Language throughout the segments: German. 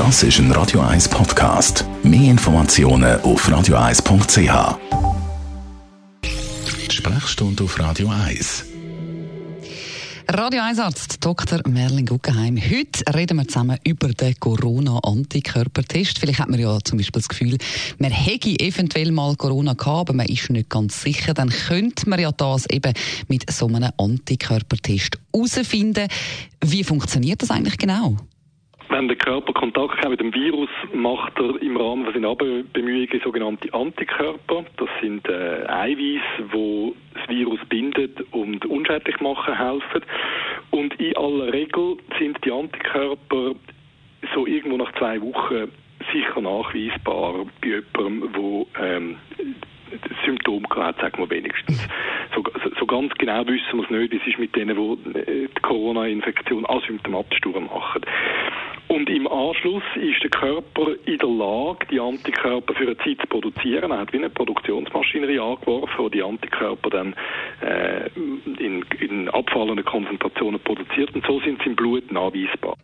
Das ist ein Radio 1 Podcast. Mehr Informationen auf radio1.ch. Sprechstunde auf Radio 1. Radio 1 Arzt Dr. Merlin Guggenheim. Heute reden wir zusammen über den Corona-Antikörpertest. Vielleicht hat man ja zum Beispiel das Gefühl, man hätte eventuell mal Corona gehabt, aber man ist nicht ganz sicher. Dann könnte man ja das eben mit so einem Antikörpertest herausfinden. Wie funktioniert das eigentlich genau? Wenn der Körper Kontakt hat mit dem Virus, macht er im Rahmen von seinen Bemühungen sogenannte Antikörper. Das sind äh, Eiweiß, wo das Virus bindet und unschädlich machen helfen. Und in aller Regel sind die Antikörper so irgendwo nach zwei Wochen sicher nachweisbar bei jemandem, der ähm, Symptome hat, sagen wir wenigstens. So, so, ganz genau wissen wir es nicht. Es ist mit denen, die äh, die Corona-Infektion asymptomatisch durchmachen. Und im Anschluss ist der Körper in der Lage, die Antikörper für eine Zeit zu produzieren. Er hat wie eine Produktionsmaschinerie angeworfen, wo die Antikörper dann äh, in, in abfallenden Konzentrationen produziert. Und so sind sie im Blut nachweisbar.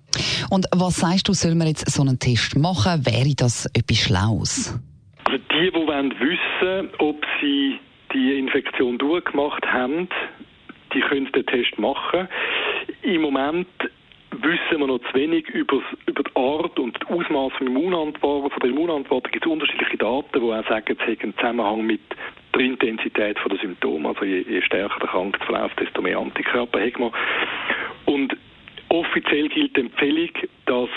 Und was sagst du, soll man jetzt so einen Test machen? Wäre das etwas Schlaues? Also die, die wollen wissen, ob sie die Infektion durchgemacht haben, die können den Test machen. Im Moment wissen wir noch zu wenig über, über die Art und das Ausmaß von, Immunantwort, von der Immunantwort. Es gibt unterschiedliche Daten, die auch sagen, es hat einen Zusammenhang mit der Intensität der Symptome. Also je, je stärker der Krankheitsverlauf, desto mehr Antikörper hat man. Und offiziell gilt die Empfehlung, dass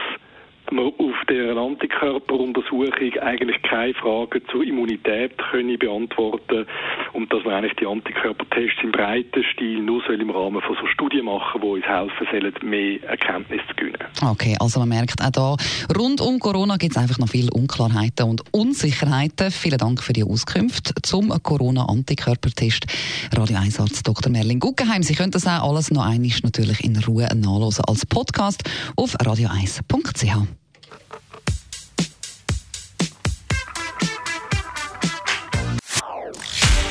man auf der Antikörperuntersuchung eigentlich keine Fragen zur Immunität können beantworten und dass man eigentlich die Antikörpertests im breiten Stil nur soll im Rahmen von so Studien machen, die uns helfen sollen, mehr Erkenntnis zu gewinnen. Okay, also man merkt auch da, rund um Corona gibt es einfach noch viele Unklarheiten und Unsicherheiten. Vielen Dank für die Auskunft zum Corona-Antikörpertest. Radio 1 Arzt Dr. Merlin Guggenheim. Sie können das auch alles noch einmal natürlich in Ruhe nachlesen als Podcast auf radio1.ch.